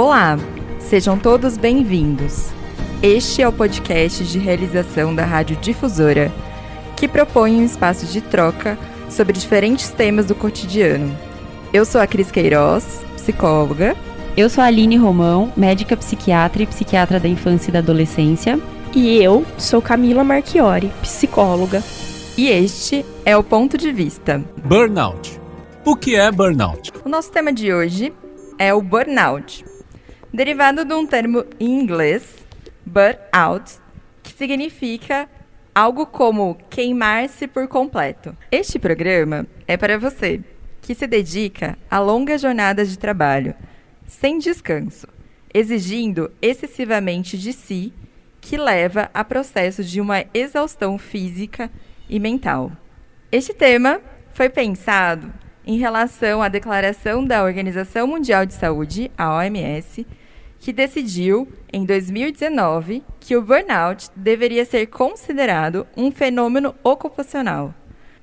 Olá, sejam todos bem-vindos. Este é o podcast de realização da Rádio Difusora, que propõe um espaço de troca sobre diferentes temas do cotidiano. Eu sou a Cris Queiroz, psicóloga. Eu sou a Aline Romão, médica psiquiatra e psiquiatra da infância e da adolescência. E eu sou Camila Marchiori, psicóloga. E este é o Ponto de Vista. Burnout. O que é burnout? O nosso tema de hoje é o burnout, derivado de um termo em inglês, burnout, que significa algo como queimar-se por completo. Este programa é para você que se dedica a longas jornadas de trabalho, sem descanso, exigindo excessivamente de si, que leva a processos de uma exaustão física e mental. Este tema foi pensado em relação à declaração da Organização Mundial de Saúde, a OMS, que decidiu, em 2019, que o burnout deveria ser considerado um fenômeno ocupacional.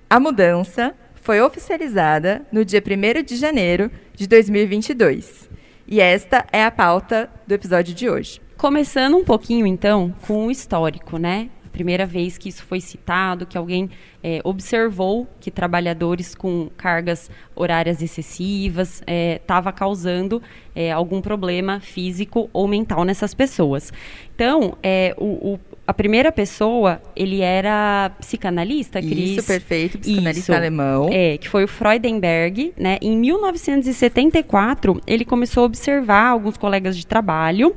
A mudança foi oficializada no dia 1 de janeiro de 2022. E esta é a pauta do episódio de hoje. Começando um pouquinho, então, com o histórico, né? primeira vez que isso foi citado, que alguém é, observou que trabalhadores com cargas horárias excessivas estava é, causando é, algum problema físico ou mental nessas pessoas. Então, é, o, o, a primeira pessoa, ele era psicanalista, Cris. Isso, perfeito, psicanalista Isso, alemão. É, que foi o Freudenberg, né? Em 1974, ele começou a observar alguns colegas de trabalho. O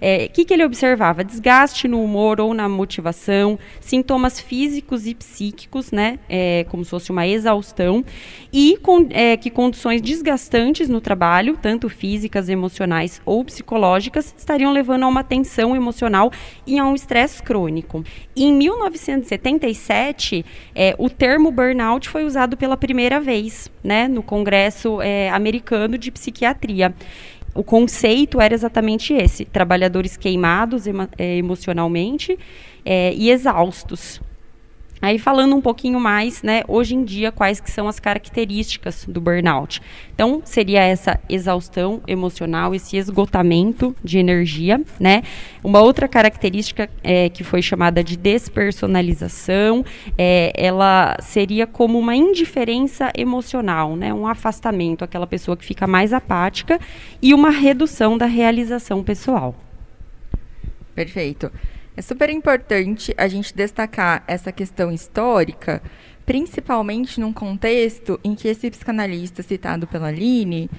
é, que, que ele observava? Desgaste no humor ou na motivação, sintomas físicos e psíquicos, né? É, como se fosse uma exaustão. E com, é, que condições desgastantes no trabalho, tanto físicas, emocionais ou psicológicas, estariam levando a uma tensão emocional e a um estresse crônico. Em 1977, é, o termo burnout foi usado pela primeira vez né, no Congresso é, Americano de Psiquiatria o conceito era exatamente esse: trabalhadores queimados é, emocionalmente é, e exaustos. Aí falando um pouquinho mais, né, hoje em dia, quais que são as características do burnout. Então, seria essa exaustão emocional, esse esgotamento de energia, né? Uma outra característica é, que foi chamada de despersonalização, é, ela seria como uma indiferença emocional, né? Um afastamento, aquela pessoa que fica mais apática e uma redução da realização pessoal. Perfeito. É super importante a gente destacar essa questão histórica, principalmente num contexto em que esse psicanalista citado pela Aline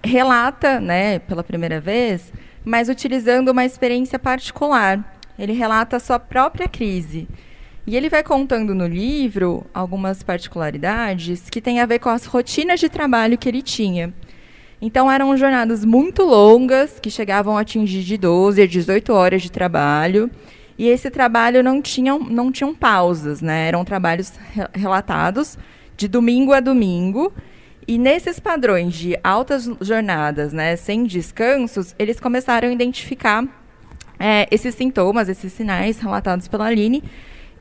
relata, né, pela primeira vez, mas utilizando uma experiência particular. Ele relata a sua própria crise. E ele vai contando no livro algumas particularidades que têm a ver com as rotinas de trabalho que ele tinha. Então eram jornadas muito longas, que chegavam a atingir de 12 a 18 horas de trabalho. E esse trabalho não tinham, não tinham pausas, né? Eram trabalhos re relatados de domingo a domingo. E nesses padrões de altas jornadas, né, sem descansos, eles começaram a identificar é, esses sintomas, esses sinais relatados pela Aline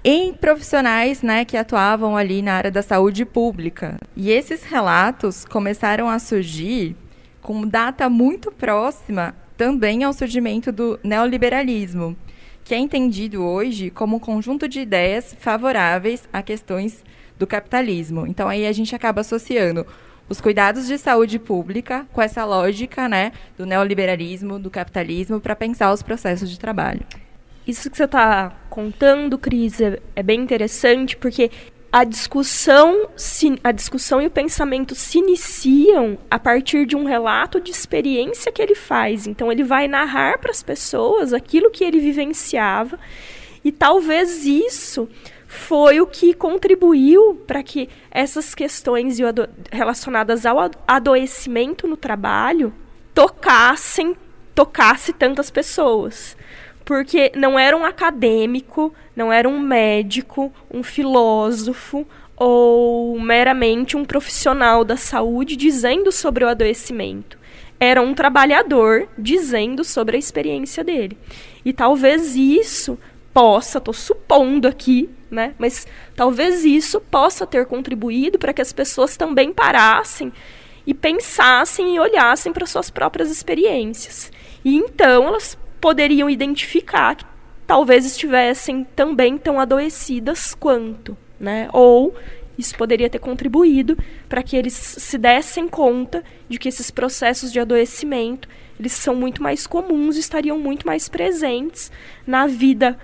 em profissionais né, que atuavam ali na área da saúde pública. E esses relatos começaram a surgir com data muito próxima também ao surgimento do neoliberalismo que é entendido hoje como um conjunto de ideias favoráveis a questões do capitalismo. Então aí a gente acaba associando os cuidados de saúde pública com essa lógica, né, do neoliberalismo, do capitalismo para pensar os processos de trabalho. Isso que você está contando, Cris, é, é bem interessante porque a discussão, a discussão e o pensamento se iniciam a partir de um relato de experiência que ele faz. Então ele vai narrar para as pessoas aquilo que ele vivenciava e talvez isso foi o que contribuiu para que essas questões relacionadas ao adoecimento no trabalho tocassem tocasse tantas pessoas porque não era um acadêmico, não era um médico, um filósofo ou meramente um profissional da saúde dizendo sobre o adoecimento. Era um trabalhador dizendo sobre a experiência dele. E talvez isso possa, estou supondo aqui, né? Mas talvez isso possa ter contribuído para que as pessoas também parassem e pensassem e olhassem para suas próprias experiências. E então elas poderiam identificar que talvez estivessem também tão adoecidas quanto, né? Ou isso poderia ter contribuído para que eles se dessem conta de que esses processos de adoecimento eles são muito mais comuns e estariam muito mais presentes na vida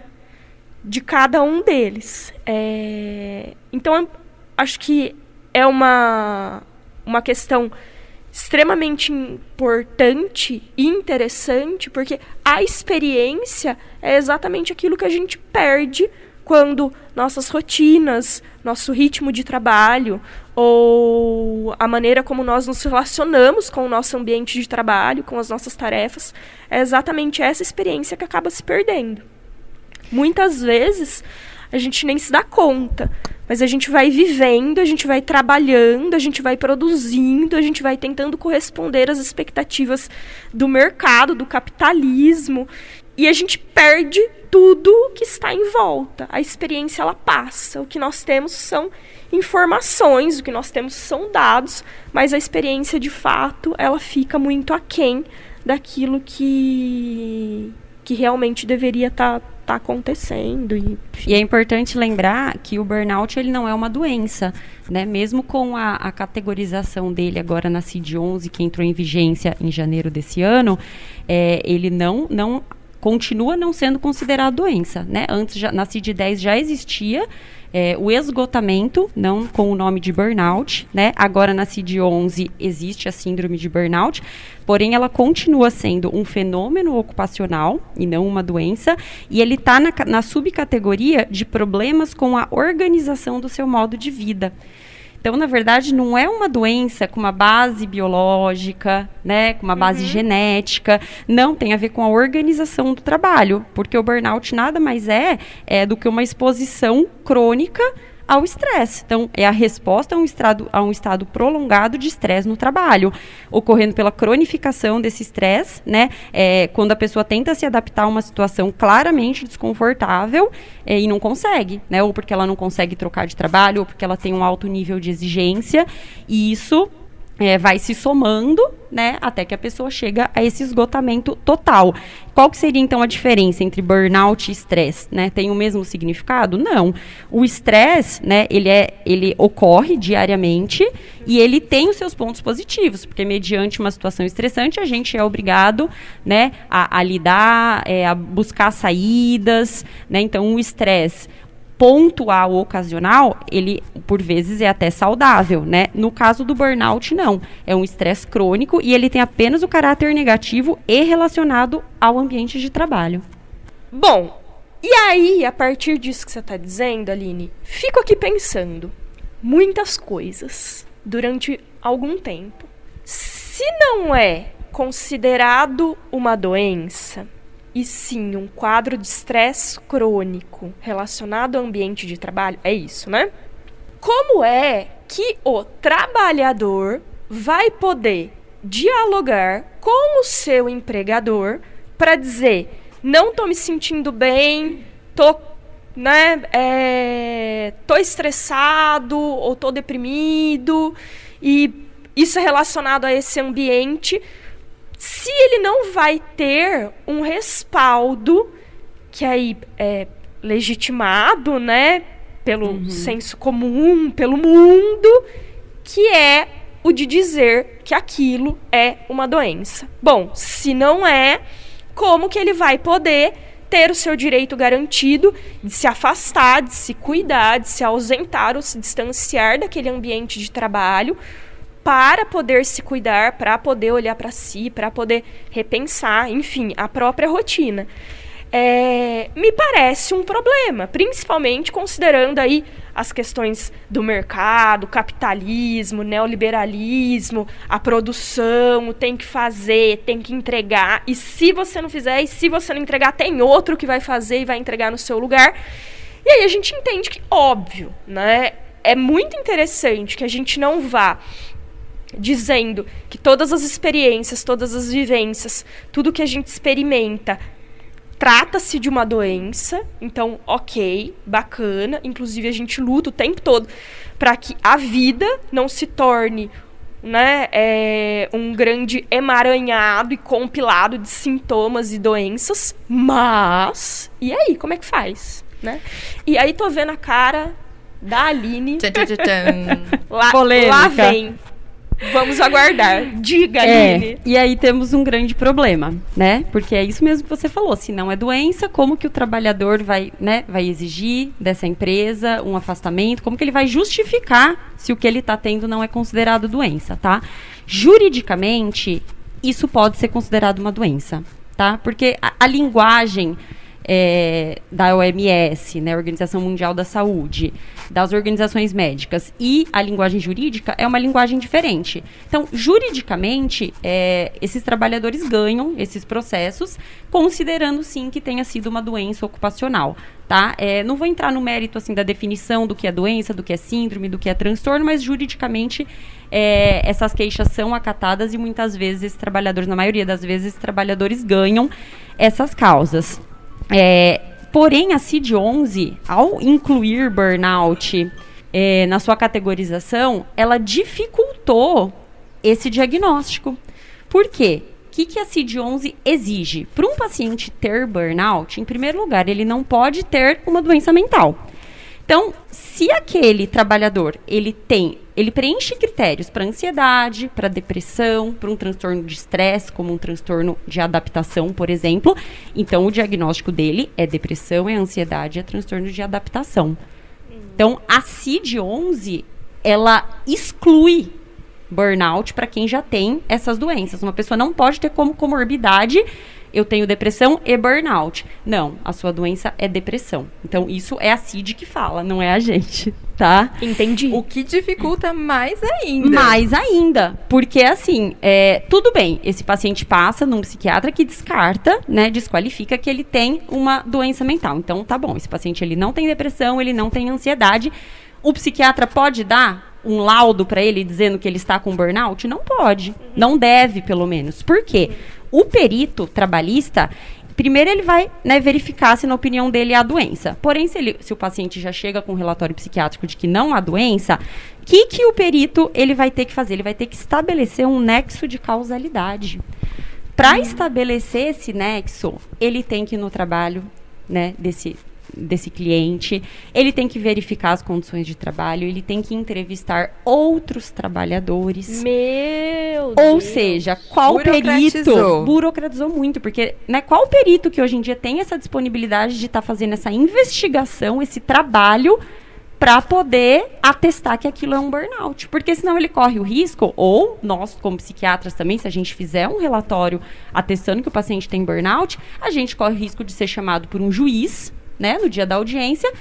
de cada um deles. É... Então, acho que é uma, uma questão extremamente importante e interessante, porque a experiência é exatamente aquilo que a gente perde quando nossas rotinas, nosso ritmo de trabalho ou a maneira como nós nos relacionamos com o nosso ambiente de trabalho, com as nossas tarefas, é exatamente essa experiência que acaba se perdendo. Muitas vezes a gente nem se dá conta, mas a gente vai vivendo, a gente vai trabalhando, a gente vai produzindo, a gente vai tentando corresponder às expectativas do mercado, do capitalismo, e a gente perde tudo que está em volta. A experiência ela passa. O que nós temos são informações, o que nós temos são dados, mas a experiência de fato ela fica muito aquém daquilo que que realmente deveria estar tá, tá acontecendo e, e, é importante lembrar que o burnout ele não é uma doença, né? Mesmo com a, a categorização dele agora na CID-11 que entrou em vigência em janeiro desse ano, é, ele não não continua não sendo considerado doença, né? Antes, já, na CID-10 já existia é, o esgotamento, não com o nome de burnout, né? Agora na CID-11 existe a síndrome de burnout, porém ela continua sendo um fenômeno ocupacional e não uma doença, e ele está na, na subcategoria de problemas com a organização do seu modo de vida. Então, na verdade, não é uma doença com uma base biológica, né, com uma base uhum. genética, não tem a ver com a organização do trabalho, porque o burnout nada mais é, é do que uma exposição crônica ao estresse. Então, é a resposta a um, estado, a um estado prolongado de estresse no trabalho, ocorrendo pela cronificação desse estresse, né? É, quando a pessoa tenta se adaptar a uma situação claramente desconfortável é, e não consegue, né? Ou porque ela não consegue trocar de trabalho, ou porque ela tem um alto nível de exigência, e isso é, vai se somando, né, até que a pessoa chega a esse esgotamento total. Qual que seria então a diferença entre burnout e estresse, né? Tem o mesmo significado? Não. O estresse, né, ele é, ele ocorre diariamente e ele tem os seus pontos positivos, porque mediante uma situação estressante a gente é obrigado, né, a, a lidar, é, a buscar saídas, né? Então o estresse pontual ocasional, ele por vezes é até saudável, né? No caso do burnout, não. É um estresse crônico e ele tem apenas o caráter negativo e relacionado ao ambiente de trabalho. Bom, e aí, a partir disso que você está dizendo, Aline, fico aqui pensando muitas coisas durante algum tempo. Se não é considerado uma doença, e sim um quadro de estresse crônico relacionado ao ambiente de trabalho, é isso, né? Como é que o trabalhador vai poder dialogar com o seu empregador para dizer não estou me sentindo bem, tô, né, é, tô estressado ou tô deprimido e isso é relacionado a esse ambiente se ele não vai ter um respaldo que aí é legitimado, né, pelo uhum. senso comum, pelo mundo, que é o de dizer que aquilo é uma doença. Bom, se não é, como que ele vai poder ter o seu direito garantido de se afastar, de se cuidar, de se ausentar ou se distanciar daquele ambiente de trabalho para poder se cuidar, para poder olhar para si, para poder repensar, enfim, a própria rotina. É, me parece um problema, principalmente considerando aí as questões do mercado, capitalismo, neoliberalismo, a produção, tem que fazer, tem que entregar, e se você não fizer, e se você não entregar, tem outro que vai fazer e vai entregar no seu lugar. E aí a gente entende que, óbvio, né, é muito interessante que a gente não vá dizendo que todas as experiências, todas as vivências, tudo que a gente experimenta trata-se de uma doença, então, ok, bacana. Inclusive, a gente luta o tempo todo para que a vida não se torne né, é um grande emaranhado e compilado de sintomas e doenças, mas e aí, como é que faz, né? E aí tô vendo a cara da Aline. Tchan, tchan, tchan. Lá, Polêmica. lá vem. Vamos aguardar. Diga, Aline. É, e aí temos um grande problema, né? Porque é isso mesmo que você falou. Se não é doença, como que o trabalhador vai, né, vai exigir dessa empresa um afastamento? Como que ele vai justificar se o que ele está tendo não é considerado doença, tá? Juridicamente, isso pode ser considerado uma doença, tá? Porque a, a linguagem é, da OMS, né, Organização Mundial da Saúde, das organizações médicas e a linguagem jurídica é uma linguagem diferente. Então, juridicamente, é, esses trabalhadores ganham esses processos, considerando sim que tenha sido uma doença ocupacional. Tá? É, não vou entrar no mérito assim da definição do que é doença, do que é síndrome, do que é transtorno, mas juridicamente é, essas queixas são acatadas e muitas vezes trabalhadores, na maioria das vezes, trabalhadores ganham essas causas. É, porém, a CID-11, ao incluir burnout é, na sua categorização, ela dificultou esse diagnóstico. Por quê? O que, que a CID-11 exige? Para um paciente ter burnout, em primeiro lugar, ele não pode ter uma doença mental. Então, se aquele trabalhador ele tem, ele preenche critérios para ansiedade, para depressão, para um transtorno de estresse, como um transtorno de adaptação, por exemplo, então o diagnóstico dele é depressão, é ansiedade, é transtorno de adaptação. Então, a CID-11 ela exclui burnout para quem já tem essas doenças. Uma pessoa não pode ter como comorbidade eu tenho depressão e burnout. Não, a sua doença é depressão. Então, isso é a CID que fala, não é a gente, tá? Entendi. O que dificulta mais ainda. Mais ainda, porque assim, é, tudo bem, esse paciente passa num psiquiatra que descarta, né, desqualifica que ele tem uma doença mental. Então, tá bom, esse paciente ele não tem depressão, ele não tem ansiedade. O psiquiatra pode dar um laudo para ele dizendo que ele está com burnout? Não pode. Não deve, pelo menos. Por quê? O perito trabalhista, primeiro ele vai né, verificar se na opinião dele há doença. Porém, se, ele- se o paciente já chega com um relatório psiquiátrico de que não há doença, o que, que o perito ele vai ter que fazer? Ele vai ter que estabelecer um nexo de causalidade. Para estabelecer esse nexo, ele tem que ir no trabalho né, desse, desse cliente, ele tem que verificar as condições de trabalho, ele tem que entrevistar outros trabalhadores. Meu Ou Deus. seja, qual perito Burocratizou. burocratizou muito, porque né, qual perito que hoje em dia tem essa disponibilidade de estar fazendo essa investigação, esse trabalho para poder atestar que aquilo é um burnout, porque senão ele corre o risco ou nós como psiquiatras também, se a gente fizer um relatório atestando que o paciente tem burnout, a gente corre o risco de ser chamado por um juiz, né, no dia da audiência,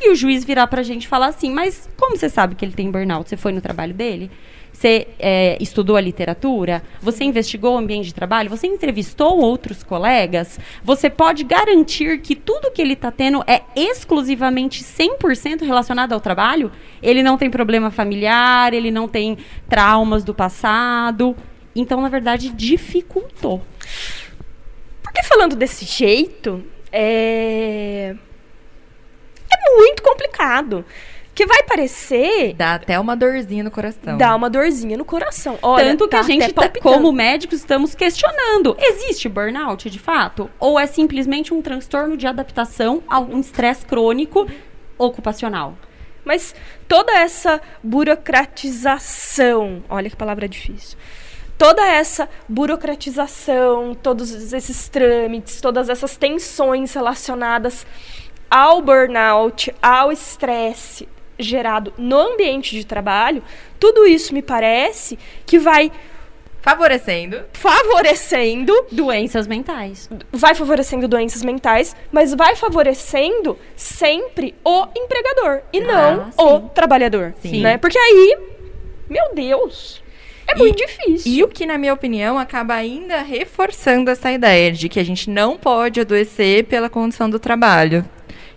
e o juiz virar pra gente e falar assim, mas como você sabe que ele tem burnout? Você foi no trabalho dele? Você é, estudou a literatura? Você investigou o ambiente de trabalho? Você entrevistou outros colegas? Você pode garantir que tudo que ele está tendo é exclusivamente 100% relacionado ao trabalho? Ele não tem problema familiar, ele não tem traumas do passado. Então, na verdade, dificultou. Porque falando desse jeito, é. É muito complicado. Que vai parecer. Dá até uma dorzinha no coração. Dá uma dorzinha no coração. Olha, Tanto que tá a gente, tá, como médicos, estamos questionando: existe burnout de fato? Ou é simplesmente um transtorno de adaptação a um estresse crônico ocupacional? Mas toda essa burocratização, olha que palavra difícil. Toda essa burocratização, todos esses trâmites, todas essas tensões relacionadas ao burnout, ao estresse gerado no ambiente de trabalho, tudo isso me parece que vai Favorecendo. favorecendo Doenças mentais. vai favorecendo doenças mentais, mas vai favorecendo sempre o empregador e não Ah, o sim. trabalhador, Sim. né? Porque aí, meu Deus, é E- muito difícil. E o que, na minha opinião, acaba ainda reforçando essa ideia de que a gente não pode adoecer pela condição do trabalho.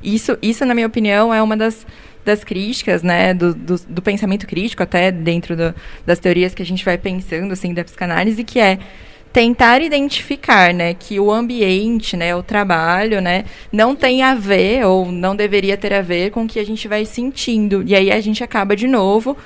Isso, isso na minha opinião, é uma das, das críticas, né, do, do, do pensamento crítico, até dentro do- das teorias que a gente vai pensando, assim, da psicanálise, que é tentar identificar, né, que o ambiente, né, o trabalho, né, não tem a ver ou não deveria ter a ver com o que a gente vai sentindo. E aí a gente acaba de novo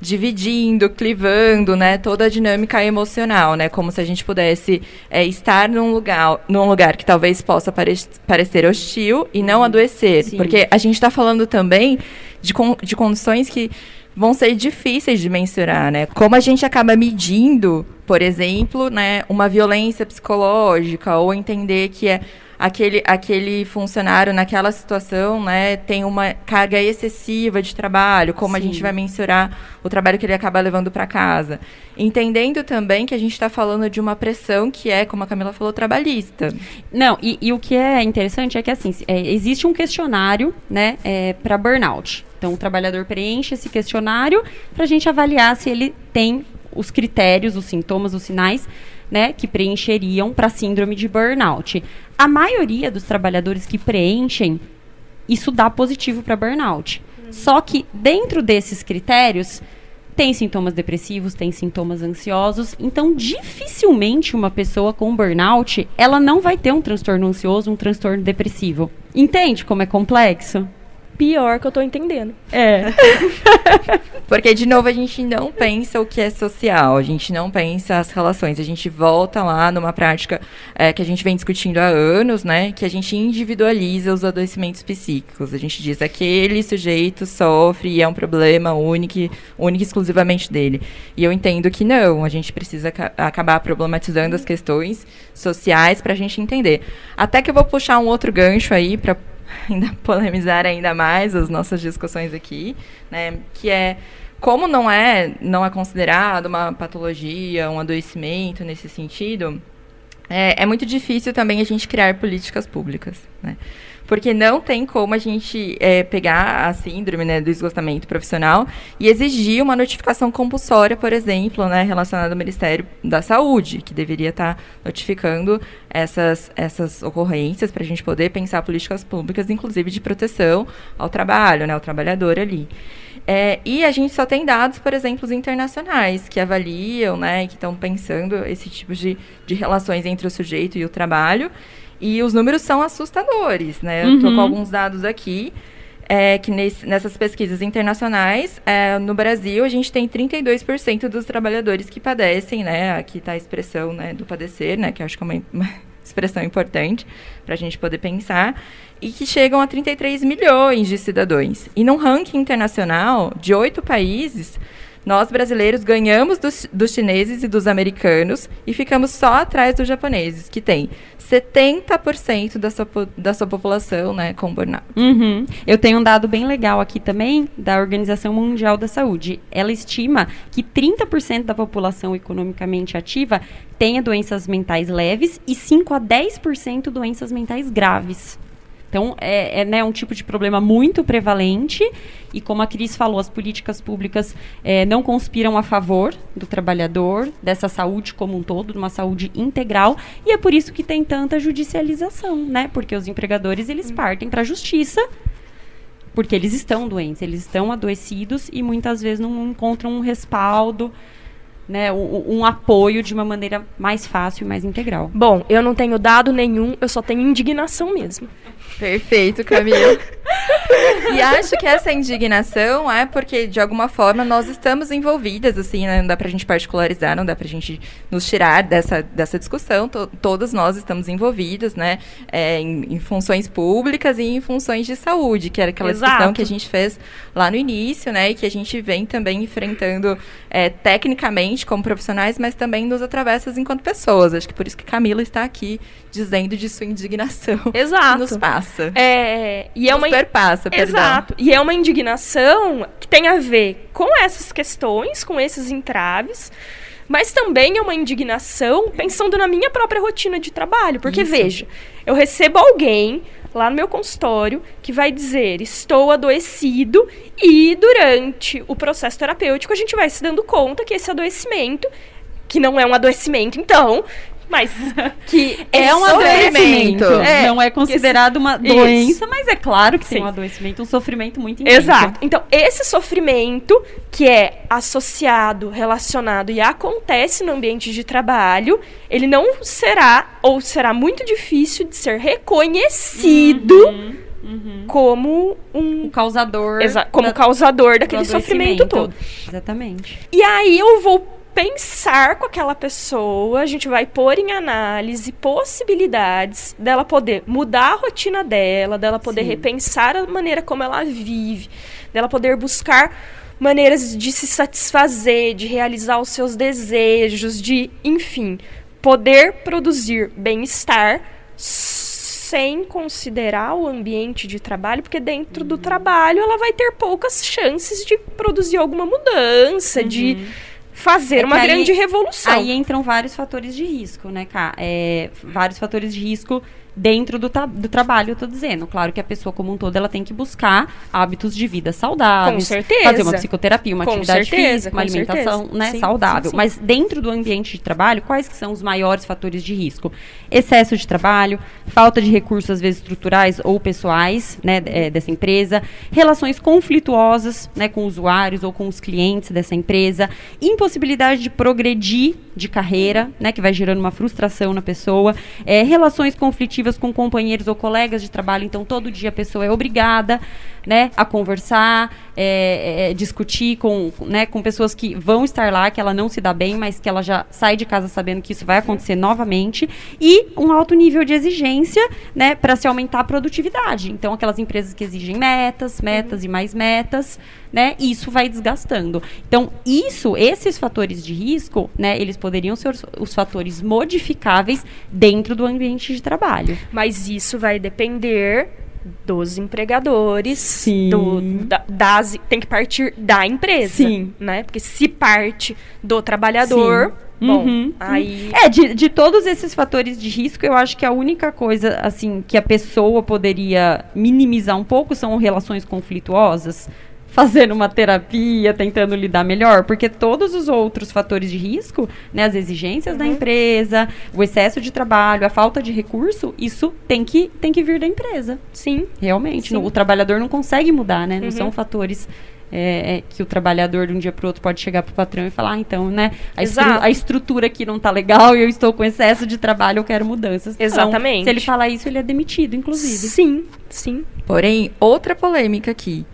dividindo, clivando, né, toda a dinâmica emocional, né, como se a gente pudesse é, estar num lugar, num lugar que talvez possa pare parecer hostil e não adoecer, Sim. porque a gente está falando também de, con de condições que vão ser difíceis de mensurar, né? Como a gente acaba medindo, por exemplo, né, uma violência psicológica ou entender que é aquele, aquele funcionário naquela situação né, tem uma carga excessiva de trabalho, como Sim. a gente vai mensurar o trabalho que ele acaba levando para casa. Entendendo também que a gente está falando de uma pressão que é, como a Camila falou, trabalhista. Não, e, e o que é interessante é que assim, é, existe um questionário né, é, para burnout. Então, o trabalhador preenche esse questionário para a gente avaliar se ele tem os critérios, os sintomas, os sinais né, que preencheriam para síndrome de burnout. A maioria dos trabalhadores que preenchem, isso dá positivo para burnout. Uhum. Só que dentro desses critérios, tem sintomas depressivos, tem sintomas ansiosos, então dificilmente uma pessoa com burnout, ela não vai ter um transtorno ansioso, um transtorno depressivo. Entende como é complexo? Pior que eu tô entendendo. É. Porque, de novo, a gente não pensa o que é social, a gente não pensa as relações. A gente volta lá numa prática é, que a gente vem discutindo há anos, né? Que a gente individualiza os adoecimentos psíquicos. A gente diz aquele sujeito sofre e é um problema único, único exclusivamente dele. E eu entendo que não, a gente precisa ca acabar problematizando as questões sociais para a gente entender. Até que eu vou puxar um outro gancho aí para ainda polemizar ainda mais as nossas discussões aqui, né, que é como não é não é considerado uma patologia, um adoecimento nesse sentido, é, é muito difícil também a gente criar políticas públicas, né? Porque não tem como a gente é, pegar a síndrome né, do esgotamento profissional e exigir uma notificação compulsória, por exemplo, né, relacionada ao Ministério da Saúde, que deveria estar tá notificando essas, essas ocorrências para a gente poder pensar políticas públicas, inclusive de proteção ao trabalho, né, ao trabalhador ali. É, e a gente só tem dados, por exemplo, internacionais, que avaliam, né, que estão pensando esse tipo de, de relações entre o sujeito e o trabalho. E os números são assustadores, né? Eu estou com uhum. alguns dados aqui. É, que nesse, nessas pesquisas internacionais, é, no Brasil, a gente tem 32% dos trabalhadores que padecem, né? Aqui está a expressão né, do padecer, né? Que eu acho que é uma, uma expressão importante para a gente poder pensar. E que chegam a 33 milhões de cidadãos. E num ranking internacional de oito países, nós, brasileiros, ganhamos dos, dos chineses e dos americanos e ficamos só atrás dos japoneses, que tem 70% da sua, da sua população né, com burnout. Uhum. Eu tenho um dado bem legal aqui também da Organização Mundial da Saúde. Ela estima que 30% da população economicamente ativa tenha doenças mentais leves e 5 a 10% doenças mentais graves. Então, é, é né, um tipo de problema muito prevalente e, como a Cris falou, as políticas públicas é, não conspiram a favor do trabalhador, dessa saúde como um todo, de uma saúde integral, e é por isso que tem tanta judicialização, né? Porque os empregadores, eles partem para a justiça porque eles estão doentes, eles estão adoecidos e muitas vezes não encontram um respaldo, né, um, um, apoio de uma maneira mais fácil e mais integral. Bom, eu não tenho dado nenhum, eu só tenho indignação mesmo. Perfeito, Camila. e acho que essa indignação é porque, de alguma forma, nós estamos envolvidas, assim, né? não dá pra gente particularizar, não dá pra gente nos tirar dessa, dessa discussão. To todas nós estamos envolvidas, né? É, em, em, funções públicas e em funções de saúde, que era aquela Exato. discussão que a gente fez lá no início, né? E que a gente vem também enfrentando é, tecnicamente como profissionais, mas também nos atravessa enquanto pessoas. Acho que por isso que Camila está aqui dizendo de sua indignação. Exato. nos passa. É, e é uma perdão. Exato. E é uma indignação que tem a ver com essas questões, com esses entraves, mas também é uma indignação pensando na minha própria rotina de trabalho, porque Isso. veja, eu recebo alguém lá no meu consultório que vai dizer estou adoecido e durante o processo terapêutico a gente vai se dando conta que esse adoecimento que não é um adoecimento, então, mas que é um adoecimento. É, não é considerado uma doença, isso. mas é claro que Sim. tem um adoecimento, um sofrimento muito intenso. Exato. Então, esse sofrimento que é associado, relacionado e acontece no ambiente de trabalho, ele não será ou será muito difícil de ser reconhecido uhum como um O causador. como da- causador daquele sofrimento todo. Exatamente. E aí eu vou pensar com aquela pessoa, a gente vai pôr em análise possibilidades dela poder mudar a rotina dela, dela poder Sim. repensar a maneira como ela vive, dela poder buscar maneiras de se satisfazer, de realizar os seus desejos, de, enfim, poder produzir bem-estar sem considerar o ambiente de trabalho, porque dentro Uhum. do trabalho ela vai ter poucas chances de produzir alguma mudança, de fazer. É uma aí- grande revolução. Aí entram vários fatores de risco, né, Cá? É, vários fatores de risco dentro do, do trabalho, eu tô dizendo. Claro que a pessoa como um todo, ela tem que buscar hábitos de vida saudáveis. Com certeza. Fazer uma psicoterapia, uma Com atividade certeza, física, uma alimentação certeza. né, Sim, saudável. sim, sim. Mas dentro do ambiente de trabalho, quais que são os maiores fatores de risco? Excesso de trabalho, falta de recursos, às vezes, estruturais ou pessoais, né, é, dessa empresa, relações conflituosas, né, com usuários ou com os clientes dessa empresa, impossibilidade de progredir de carreira, né, que vai gerando uma frustração na pessoa, é, relações conflitivas com companheiros ou colegas de trabalho, então todo dia a pessoa é obrigada, né, a conversar, é, é, discutir com, né, com pessoas que vão estar lá, que ela não se dá bem, mas que ela já sai de casa sabendo que isso vai acontecer novamente, e um alto nível de exigência, né, para se aumentar a produtividade. Então, aquelas empresas que exigem metas, metas e mais metas, né, isso vai desgastando. Então, isso, esses fatores de risco, né, eles poderiam ser os, os fatores modificáveis dentro do ambiente de trabalho. Mas isso vai depender dos empregadores, Sim. do, da- das, tem que partir da empresa, Sim. né? Porque se parte do trabalhador, Sim. bom, Uhum. aí É, de, de todos esses fatores de risco, eu acho que a única coisa, assim, que a pessoa poderia minimizar um pouco são relações conflituosas, fazendo uma terapia, tentando lidar melhor, porque todos os outros fatores de risco, né, as exigências da empresa, o excesso de trabalho, a falta de recurso, isso tem que, tem que vir da empresa, sim, realmente. Sim. No- o trabalhador não consegue mudar, né? Não Uhum. são fatores é, é, que o trabalhador de um dia para outro pode chegar pro patrão e falar, ah, então, né, a, estru- a estrutura aqui não tá legal e eu estou com excesso de trabalho, eu quero mudanças. Não. Exatamente. Se ele falar isso, ele é demitido, inclusive. sim, sim. Porém, outra polêmica aqui.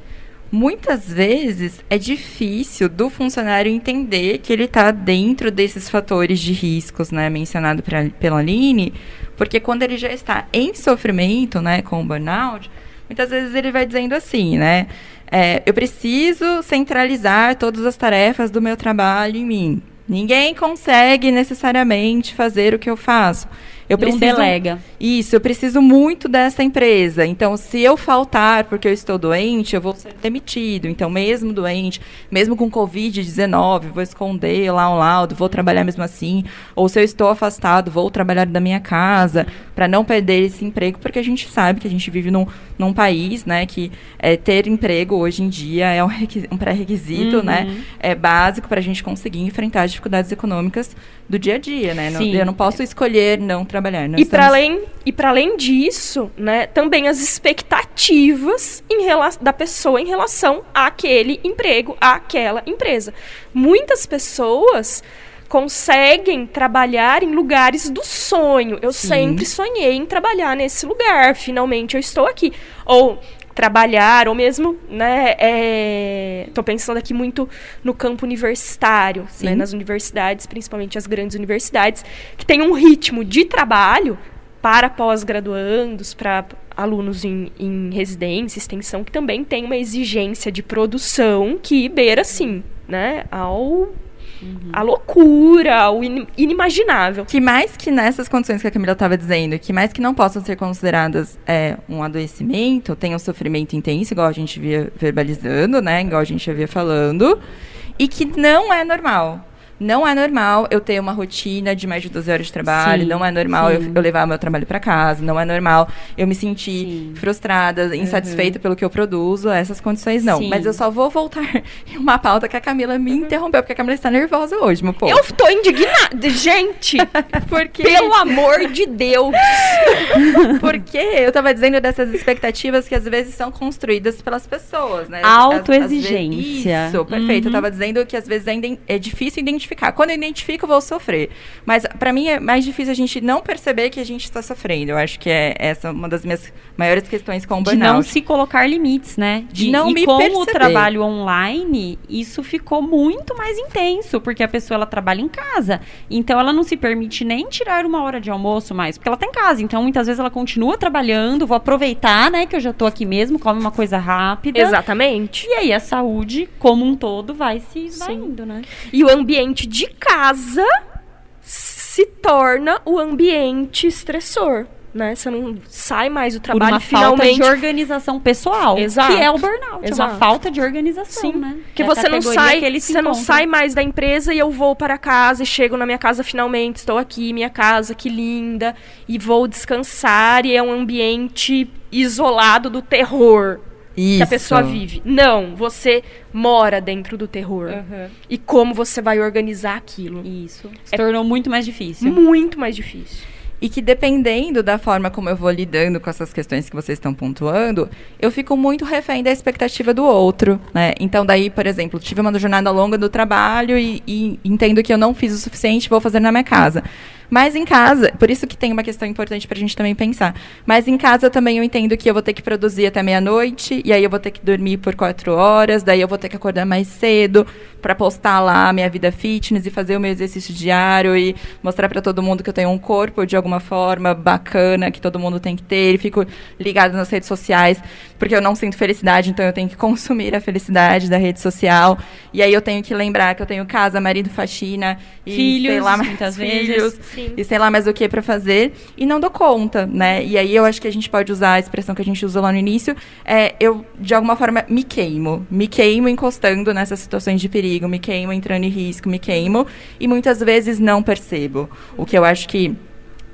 Muitas vezes é difícil do funcionário entender que ele está dentro desses fatores de riscos, né, mencionado pra- pela Aline, porque quando ele já está em sofrimento, né, com o burnout, muitas vezes ele vai dizendo assim, né, é, eu preciso centralizar todas as tarefas do meu trabalho em mim. Ninguém consegue necessariamente fazer o que eu faço. Eu Não preciso delega. isso, eu preciso muito dessa empresa. Então, se eu faltar porque eu estou doente, eu vou ser demitido. Então, mesmo doente, mesmo com Covid-19, vou esconder lá um laudo, vou trabalhar mesmo assim. Ou se eu estou afastado, vou trabalhar da minha casa, para não perder esse emprego, porque a gente sabe que a gente vive num, num país, né, que é, ter emprego hoje em dia é um, um pré-requisito, Uhum. né? É básico para a gente conseguir enfrentar as dificuldades econômicas do dia a dia, né? Sim. eu não posso escolher não trabalhar. Nós E para estamos- além, e para além disso, né, também as expectativas em da pessoa em relação àquele emprego, àquela empresa. Muitas pessoas conseguem trabalhar em lugares do sonho. Eu Sim. sempre sonhei em trabalhar nesse lugar. Finalmente eu estou aqui. Ou trabalhar, ou mesmo, né, é... tô pensando aqui muito no campo universitário, né, Sim. nas universidades, principalmente as grandes universidades, que tem um ritmo de trabalho para pós-graduandos, para alunos em, em residência, extensão, que também tem uma exigência de produção que beira, assim, né, ao a loucura, in- inimaginável. Que mais que nessas condições que a Camila estava dizendo, que mais que não possam ser consideradas é, um adoecimento, tem um sofrimento intenso, igual a gente via verbalizando, né? Igual a gente via falando, e que não é normal. Não é normal eu ter uma rotina de mais de 12 horas de trabalho, Sim, não é normal eu, eu levar meu trabalho para casa, não é normal eu me sentir Sim. frustrada, insatisfeita pelo que eu produzo, essas condições não. Sim. Mas eu só vou voltar em uma pauta que a Camila me interrompeu, porque a Camila está nervosa hoje, meu povo. Eu tô indignada. Gente, Porque pelo amor de Deus. Porque eu tava dizendo dessas expectativas que às vezes são construídas pelas pessoas, né? Autoexigência. Isso, perfeito. Uhum. Eu tava dizendo que às vezes ainda é difícil identificar identificar. Quando eu identifico, eu vou sofrer. Mas para mim é mais difícil a gente não perceber que a gente está sofrendo. Eu acho que é essa uma das minhas maiores questões com o De burnout. não se colocar limites, né? De não e me com o perceber. trabalho online, isso ficou muito mais intenso, porque a pessoa ela trabalha em casa. Então ela não se permite nem tirar uma hora de almoço mais, porque ela tá em casa. Então muitas vezes ela continua trabalhando, vou aproveitar, né, que eu já tô aqui mesmo, come uma coisa rápida. Exatamente. E aí a saúde, como um todo, vai se Sim. esvaindo, né? E o ambiente de casa se torna o ambiente estressor, né? Você não sai mais do Por trabalho uma falta finalmente. de organização pessoal, Exato. que é o burnout, é Exato. uma falta de organização, Sim, né? que É você não sai, que você não encontra. sai mais da empresa e eu vou para casa e chego na minha casa finalmente, estou aqui, minha casa, que linda, e vou descansar e é um ambiente isolado do terror Isso. que a pessoa vive. Não, você mora dentro do terror. Aham. E como você vai organizar aquilo? Isso. Se tornou muito mais difícil. Muito mais difícil. E que dependendo da forma como eu vou lidando com essas questões que vocês estão pontuando, eu fico muito refém da expectativa do outro, né? Então daí, por exemplo, tive uma jornada longa do trabalho e, e entendo que eu não fiz o suficiente, vou fazer na minha casa. Mas em casa, por isso que tem uma questão importante pra gente também pensar. Mas em casa também eu entendo que eu vou ter que produzir até meia-noite, e aí eu vou ter que dormir por quatro horas, daí eu vou ter que acordar mais cedo pra postar lá a minha vida fitness e fazer o meu exercício diário e mostrar pra todo mundo que eu tenho um corpo de alguma forma bacana, que todo mundo tem que ter. E fico ligada nas redes sociais, porque eu não sinto felicidade, então eu tenho que consumir a felicidade da rede social. E aí eu tenho que lembrar que eu tenho casa, marido, faxina e Filhos, sei lá, muitas filhos vezes. Sim. E sei lá mais o que pra fazer e não dou conta, né? E aí eu acho que a gente pode usar a expressão que a gente usou lá no início, é eu de alguma forma me queimo, me queimo encostando nessas situações de perigo, me queimo entrando em risco, me queimo e muitas vezes não percebo. O que eu acho que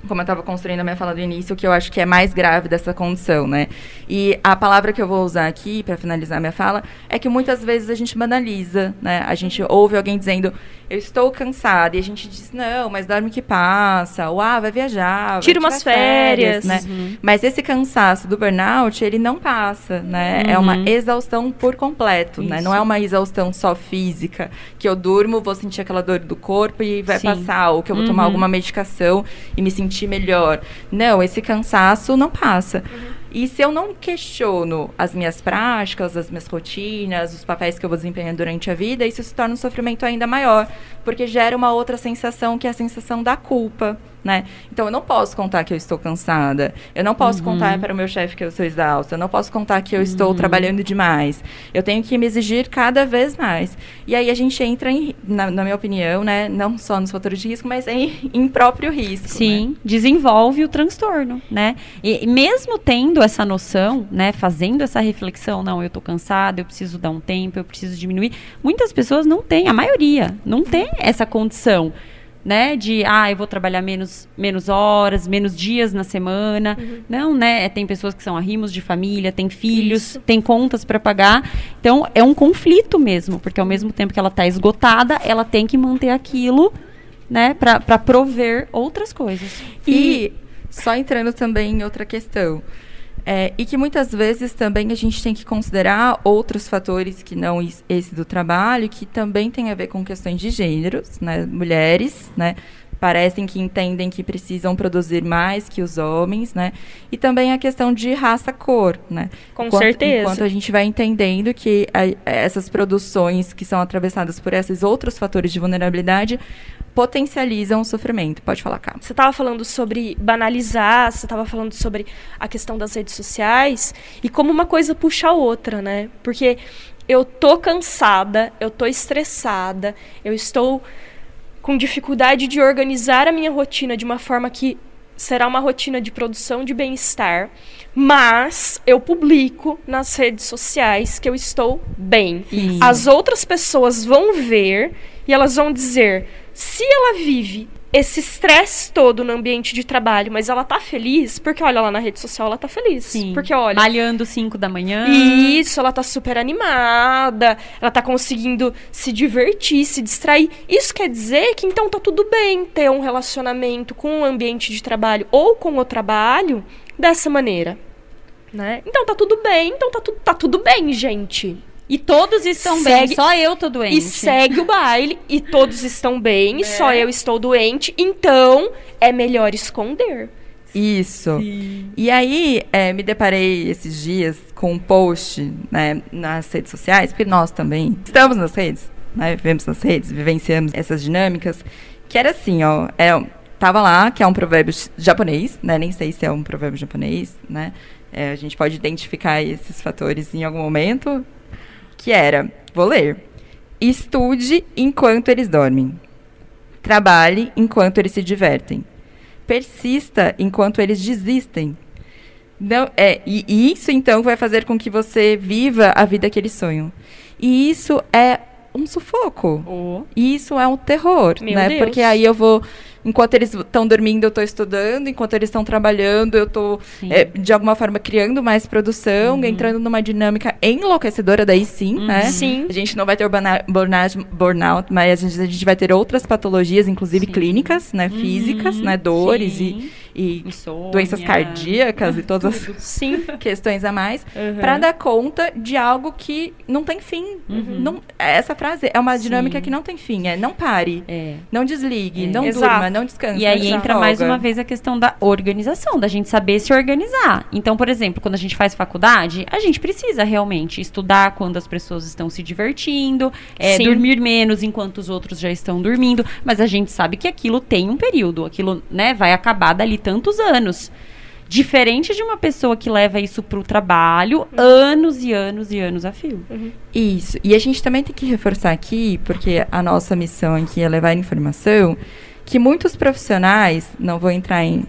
como eu estava construindo a minha fala do início, o que eu acho que é mais grave dessa condição, né? E a palavra que eu vou usar aqui para finalizar a minha fala é que muitas vezes a gente banaliza, né? A gente ouve alguém dizendo eu estou cansada e a gente diz não, mas dorme que passa, ou ah, vai viajar, vai Tira umas tirar férias. né? Mas esse cansaço do burnout, ele não passa, né? É uma exaustão por completo, né? Não é uma exaustão só física, que eu durmo, vou sentir aquela dor do corpo e vai Sim. passar, ou que eu vou tomar Uhum. alguma medicação e me sentir melhor. Não, esse cansaço não passa. E se eu não questiono as minhas práticas, as minhas rotinas, os papéis que eu vou desempenhando durante a vida, isso se torna um sofrimento ainda maior, porque gera uma outra sensação que é a sensação da culpa. Né? Então eu não posso contar que eu estou cansada. Eu não posso contar para o meu chefe que eu sou exausta. Eu não posso contar que eu estou trabalhando demais. Eu tenho que me exigir cada vez mais. E aí a gente entra, em, na, na minha opinião, né, não só nos fatores de risco, mas em, em próprio risco. né? Sim, desenvolve o transtorno, né? E e mesmo tendo essa noção, né, fazendo essa reflexão, não, eu tô cansada, eu preciso dar um tempo, eu preciso diminuir. Muitas pessoas não têm, a maioria não tem essa condição, né, de ah, eu vou trabalhar menos menos horas, menos dias na semana. Não, né? Tem pessoas que são arrimos de família, tem filhos, Isso. tem contas para pagar. Então é um conflito mesmo, porque ao mesmo tempo que ela tá esgotada, ela tem que manter aquilo né, para prover outras coisas. E só entrando também em outra questão. É, e que muitas vezes também a gente tem que considerar outros fatores que não esse do trabalho, que também tem a ver com questões de gêneros, né? Mulheres, né? Parecem que entendem que precisam produzir mais que os homens, né? E também a questão de raça-cor, né? Com Enquanto- certeza. Enquanto a gente vai entendendo que a- essas produções que são atravessadas por esses outros fatores de vulnerabilidade potencializam o sofrimento. Pode falar, Cá. Você estava falando sobre banalizar, você estava falando sobre a questão das redes sociais e como uma coisa puxa a outra, né? Porque eu tô cansada, eu tô estressada, eu estou com dificuldade de organizar a minha rotina de uma forma que será uma rotina de produção de bem-estar, mas eu publico nas redes sociais que eu estou bem. Sim. As outras pessoas vão ver e elas vão dizer: se ela vive esse estresse todo no ambiente de trabalho, mas ela tá feliz, porque olha lá na rede social, ela tá feliz. Sim. Porque olha, Malhando 5 da manhã. isso, ela tá super animada, ela tá conseguindo se divertir, se distrair. Isso quer dizer que então tá tudo bem ter um relacionamento com o ambiente de trabalho ou com o trabalho dessa maneira. Né? Então tá tudo bem, então tá, tu, tá tudo bem, gente. E todos estão Segue- bem, só eu tô doente. E segue o baile, e todos estão É. bem, e só eu estou doente, então é melhor esconder. Isso. E aí, é, me deparei esses dias com um post né, nas redes sociais, porque nós também estamos nas redes, né, vivemos nas redes, vivenciamos essas dinâmicas, que era assim, ó, é, tava lá, que é um provérbio japonês, né, nem sei se é um provérbio japonês, né, é, a gente pode identificar esses fatores em algum momento, que era, vou ler, estude enquanto eles dormem, trabalhe enquanto eles se divertem, persista enquanto eles desistem. Não, é, e, e isso, então, vai fazer com que você viva a vida que eles sonham. E isso é um sufoco. Oh. E isso é um terror, Meu né? Deus. Porque aí eu vou... Enquanto eles estão dormindo, eu estou estudando. Enquanto eles estão trabalhando, eu estou, Sim. de alguma forma, criando mais produção. Entrando numa dinâmica enlouquecedora, daí sim, né? Sim. A gente não vai ter burnout, burnout mas a gente, a gente vai ter outras patologias, inclusive Sim. clínicas, né? Físicas, Uhum, né? Dores sim. e, e Insônia. doenças cardíacas e todas as Sim. questões a mais, Uhum. pra dar conta de algo que não tem fim. Não, essa frase é uma dinâmica Sim. que não tem fim. É não pare, É. não desligue, É. não Exato. durma, não descanse. E aí entra folga. mais uma vez a questão da organização, da gente saber se organizar. Então, por exemplo, quando a gente faz faculdade, a gente precisa realmente estudar quando as pessoas estão se divertindo, é, dormir menos enquanto os outros já estão dormindo, mas a gente sabe que aquilo tem um período, aquilo né, vai acabar dali tantos anos. Diferente de uma pessoa que leva isso pro trabalho anos e anos e anos a fio. Isso. E a gente também tem que reforçar aqui, porque a nossa missão aqui é levar informação, que muitos profissionais, não vou entrar em,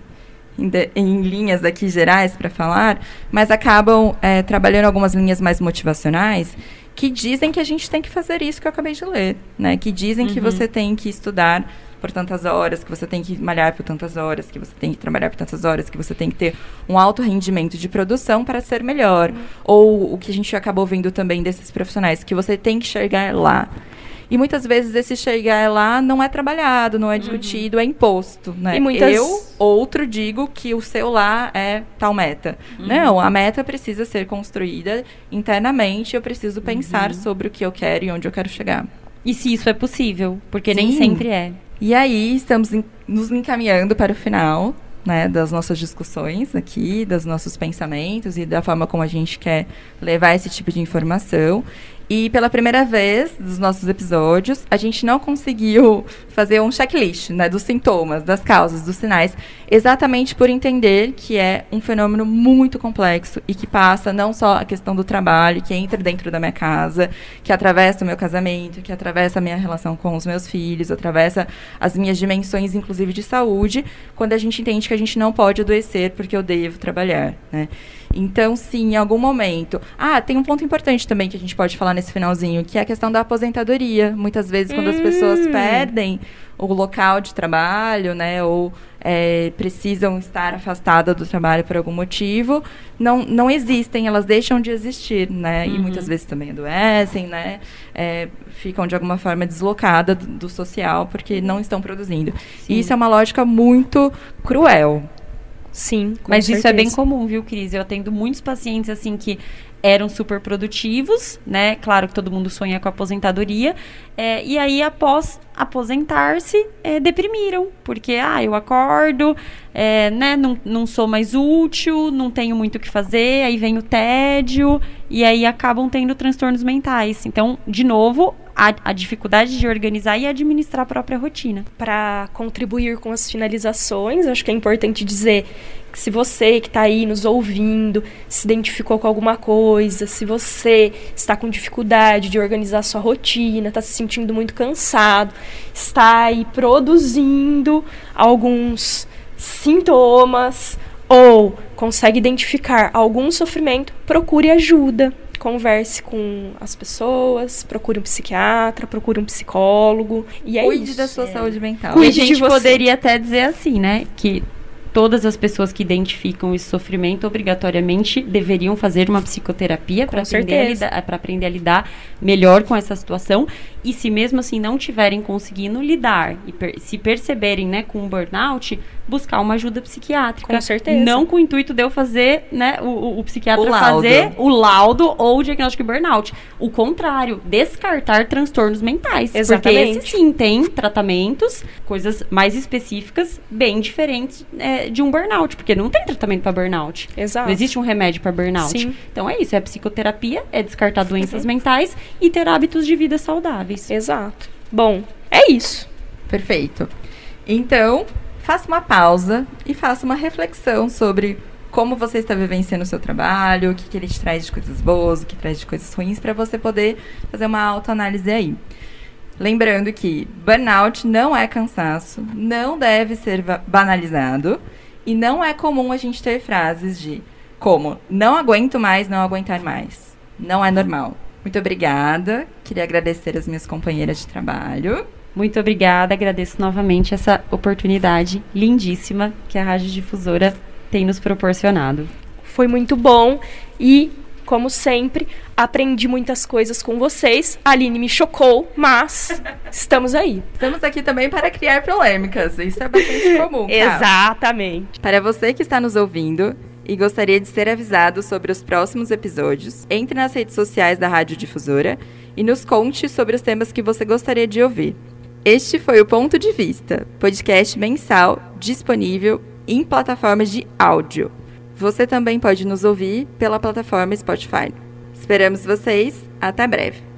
em, de- em linhas daqui gerais para falar, mas acabam é, trabalhando algumas linhas mais motivacionais que dizem que a gente tem que fazer isso que eu acabei de ler, né? Que dizem que você tem que estudar por tantas horas, que você tem que malhar por tantas horas, que você tem que trabalhar por tantas horas, que você tem que ter um alto rendimento de produção para ser melhor. Ou o que a gente acabou vendo também desses profissionais, que você tem que chegar lá. E muitas vezes esse chegar lá não é trabalhado, não é discutido, é imposto, né? E muitas- Eu, outro, digo que o seu lá é tal meta. Não, a meta precisa ser construída internamente, eu preciso pensar sobre o que eu quero e onde eu quero chegar. E se isso é possível, porque nem Sim. sempre é. E aí, estamos em- nos encaminhando para o final né, das nossas discussões aqui, dos nossos pensamentos e da forma como a gente quer levar esse tipo de informação. E pela primeira vez dos nossos episódios, a gente não conseguiu fazer um checklist né, dos sintomas, das causas, dos sinais, exatamente por entender que é um fenômeno muito complexo e que passa não só a questão do trabalho, que entra dentro da minha casa, que atravessa o meu casamento, que atravessa a minha relação com os meus filhos, atravessa as minhas dimensões, inclusive de saúde, quando a gente entende que a gente não pode adoecer porque eu devo trabalhar, né? Então, sim, em algum momento. Ah, tem um ponto importante também que a gente pode falar nesse finalzinho, que é a questão da aposentadoria. Muitas vezes, quando as pessoas perdem o local de trabalho, né, ou é, precisam estar afastadas do trabalho por algum motivo, não, não existem, elas deixam de existir, né, e muitas vezes também adoecem, né, é, ficam de alguma forma deslocadas do, do social porque não estão produzindo. E isso é uma lógica muito cruel. Sim, com Mas isso é bem certeza. comum, viu, Cris? Eu atendo muitos pacientes assim que eram super produtivos, né? Claro que todo mundo sonha com a aposentadoria. é, e aí, após aposentar-se, é, deprimiram. Porque, ah, eu acordo, é, né? Não, não sou mais útil, não tenho muito o que fazer, aí vem o tédio, e aí acabam tendo transtornos mentais. Então, de novo, a, a dificuldade de organizar e administrar a própria rotina. para contribuir com as finalizações, acho que é importante dizer que se você que está aí nos ouvindo se identificou com alguma coisa, se você está com dificuldade de organizar sua rotina, está se sentindo muito cansado, está aí produzindo alguns sintomas ou consegue identificar algum sofrimento, procure ajuda. Converse com as pessoas, procure um psiquiatra, procure um psicólogo. E é Cuide isso. da sua saúde mental. E a Cuide gente poderia até dizer assim, né? Que todas as pessoas que identificam esse sofrimento obrigatoriamente deveriam fazer uma psicoterapia para aprender, aprender a lidar melhor com essa situação. E se mesmo assim não tiverem conseguindo lidar e per- se perceberem né, com um burnout, buscar uma ajuda psiquiátrica. Com certeza. Não com o intuito de eu fazer, né, o, o, psiquiatra O fazer o laudo ou o diagnóstico de burnout. O contrário, descartar transtornos mentais. Exatamente. Porque esse sim tem tratamentos, coisas mais específicas, bem diferentes é, de um burnout. Porque não tem tratamento para burnout. Exato. Não existe um remédio para burnout. Sim. Então é isso, é psicoterapia, é descartar doenças mentais e ter hábitos de vida saudáveis. Exato. Bom, é isso. Perfeito. Então, faça uma pausa e faça uma reflexão sobre como você está vivenciando o seu trabalho, o que, que ele te traz de coisas boas, o que traz de coisas ruins, para você poder fazer uma autoanálise aí. Lembrando que burnout não é cansaço, não deve ser banalizado e não é comum a gente ter frases de como não aguento mais, não aguentar mais. Não é normal. Muito obrigada. Queria agradecer as minhas companheiras de trabalho. Muito obrigada, agradeço novamente essa oportunidade lindíssima que a Rádio Difusora tem nos proporcionado. Foi muito bom e, como sempre, aprendi muitas coisas com vocês. A Aline me chocou, mas estamos aí. Estamos aqui também para criar polêmicas. Isso é bastante comum. tá? Exatamente. Para você que está nos ouvindo e gostaria de ser avisado sobre os próximos episódios, entre nas redes sociais da Rádio Difusora e nos conte sobre os temas que você gostaria de ouvir. Este foi o Ponto de Vista, podcast mensal disponível em plataformas de áudio. Você também pode nos ouvir pela plataforma Spotify. Esperamos vocês. Até breve.